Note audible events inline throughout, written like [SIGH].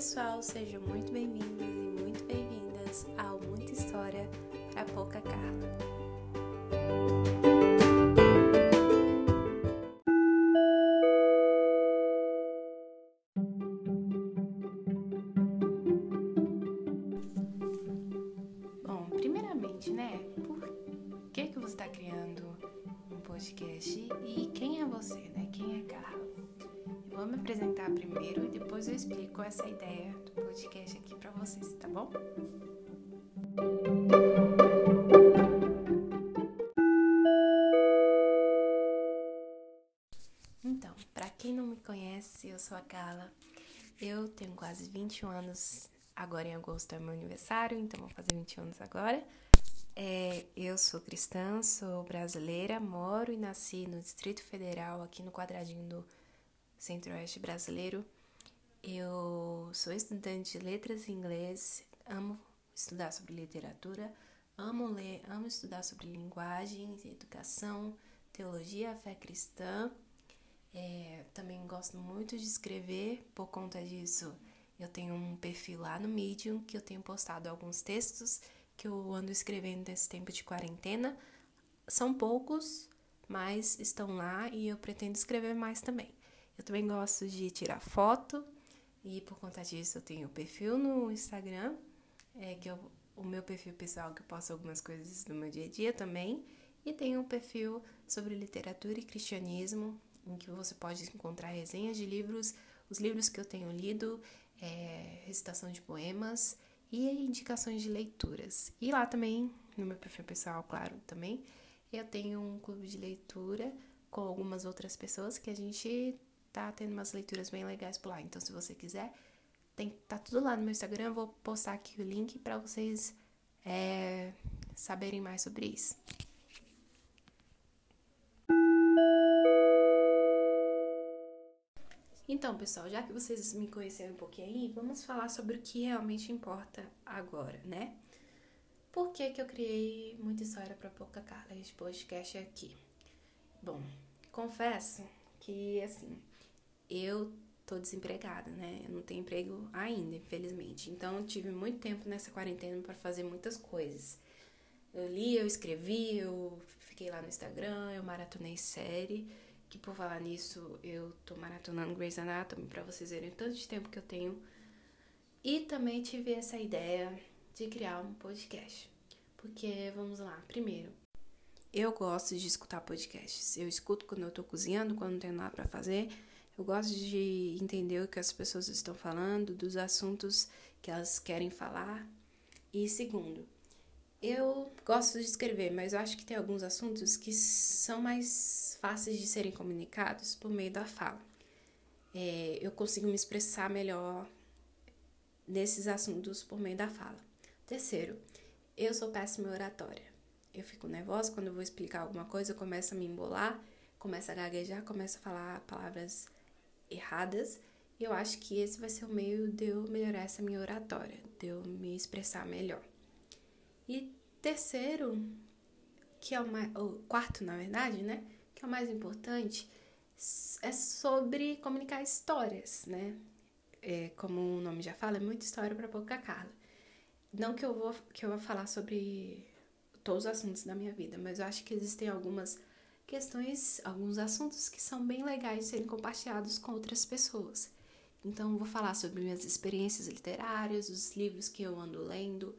pessoal, sejam muito bem-vindos e muito bem-vindas ao Muita História para Pouca Carla. Bom, primeiramente, né? Por que, que você está criando um podcast e quem é você, né? Me apresentar primeiro e depois eu explico essa ideia do podcast aqui para vocês, tá bom? Então, para quem não me conhece, eu sou a Carla. Eu tenho quase 21 anos. Agora em agosto é meu aniversário, então vou fazer 21 anos agora. É, eu sou cristã, sou brasileira, moro e nasci no Distrito Federal, aqui no quadradinho do Centro-Oeste brasileiro. Eu sou estudante de letras em inglês, amo estudar sobre literatura, amo ler, amo estudar sobre linguagem, educação, teologia, fé cristã. É, também gosto muito de escrever, por conta disso eu tenho um perfil lá no Medium que eu tenho postado alguns textos que eu ando escrevendo nesse tempo de quarentena. São poucos, mas estão lá e eu pretendo escrever mais também. Eu também gosto de tirar foto e por conta disso eu tenho perfil no Instagram, é que eu, o meu perfil pessoal que eu posto algumas coisas do meu dia a dia também, e tenho um perfil sobre literatura e cristianismo, em que você pode encontrar resenhas de livros, os livros que eu tenho lido, é, recitação de poemas e indicações de leituras. E lá também, no meu perfil pessoal, claro, também, eu tenho um clube de leitura com algumas outras pessoas que a gente tá tendo umas leituras bem legais por lá. Então, se você quiser, tem, tá tudo lá no meu Instagram. Eu vou postar aqui o link para vocês é, saberem mais sobre isso. Então, pessoal, já que vocês me conheceram um pouquinho aí, vamos falar sobre o que realmente importa agora, né? Por que, que eu criei muita história para pouca Carla este podcast aqui? Bom, confesso que assim, eu tô desempregada, né? Eu não tenho emprego ainda, infelizmente. Então, eu tive muito tempo nessa quarentena para fazer muitas coisas. Eu li, eu escrevi, eu fiquei lá no Instagram, eu maratonei série que por falar nisso, eu tô maratonando Grey's Anatomy para vocês verem o tanto de tempo que eu tenho. E também tive essa ideia de criar um podcast. Porque, vamos lá, primeiro, eu gosto de escutar podcasts. Eu escuto quando eu tô cozinhando, quando não tenho nada para fazer. Eu gosto de entender o que as pessoas estão falando, dos assuntos que elas querem falar. E segundo, eu gosto de escrever, mas eu acho que tem alguns assuntos que são mais fáceis de serem comunicados por meio da fala. É, eu consigo me expressar melhor nesses assuntos por meio da fala. Terceiro, eu sou péssima oratória. Eu fico nervosa quando eu vou explicar alguma coisa, eu começo a me embolar, começo a gaguejar, começo a falar palavras erradas. Eu acho que esse vai ser o meio de eu melhorar essa minha oratória, de eu me expressar melhor. E terceiro, que é o, mais, o quarto, na verdade, né? Que é o mais importante, é sobre comunicar histórias, né? É, como o nome já fala, é muita história para pouca Carla. Não que eu vou que eu vou falar sobre todos os assuntos da minha vida, mas eu acho que existem algumas questões, alguns assuntos que são bem legais de serem compartilhados com outras pessoas. Então, vou falar sobre minhas experiências literárias, os livros que eu ando lendo,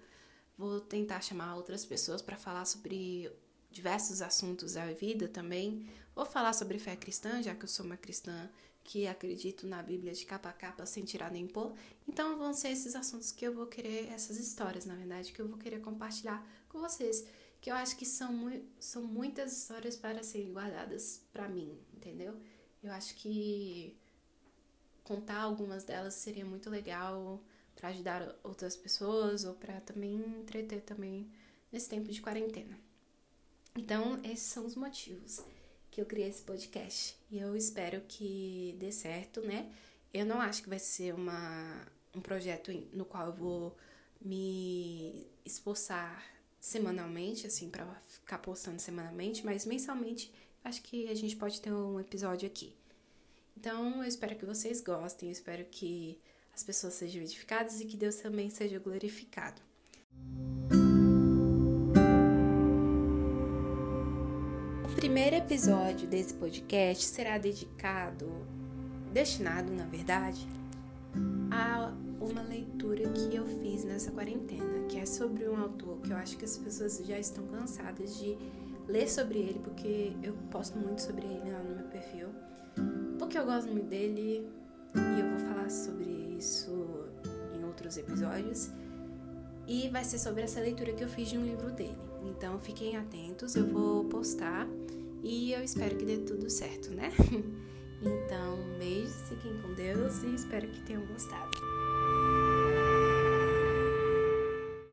Vou tentar chamar outras pessoas para falar sobre diversos assuntos da vida também. Vou falar sobre fé cristã, já que eu sou uma cristã que acredito na Bíblia de capa a capa sem tirar nem pôr. Então vão ser esses assuntos que eu vou querer, essas histórias, na verdade, que eu vou querer compartilhar com vocês. Que eu acho que são, mu são muitas histórias para serem guardadas para mim, entendeu? Eu acho que contar algumas delas seria muito legal para ajudar outras pessoas ou para também entreter também nesse tempo de quarentena. Então, esses são os motivos que eu criei esse podcast e eu espero que dê certo, né? Eu não acho que vai ser uma, um projeto no qual eu vou me esforçar semanalmente, assim, para ficar postando semanalmente, mas mensalmente acho que a gente pode ter um episódio aqui. Então, eu espero que vocês gostem, eu espero que as pessoas sejam edificadas e que Deus também seja glorificado. O primeiro episódio desse podcast será dedicado, destinado, na verdade, nessa quarentena, que é sobre um autor que eu acho que as pessoas já estão cansadas de ler sobre ele, porque eu posto muito sobre ele lá no meu perfil, porque eu gosto muito dele e eu vou falar sobre isso em outros episódios. E vai ser sobre essa leitura que eu fiz de um livro dele. Então fiquem atentos, eu vou postar e eu espero que dê tudo certo, né? [LAUGHS] Então, beijos, fiquem com Deus e espero que tenham gostado.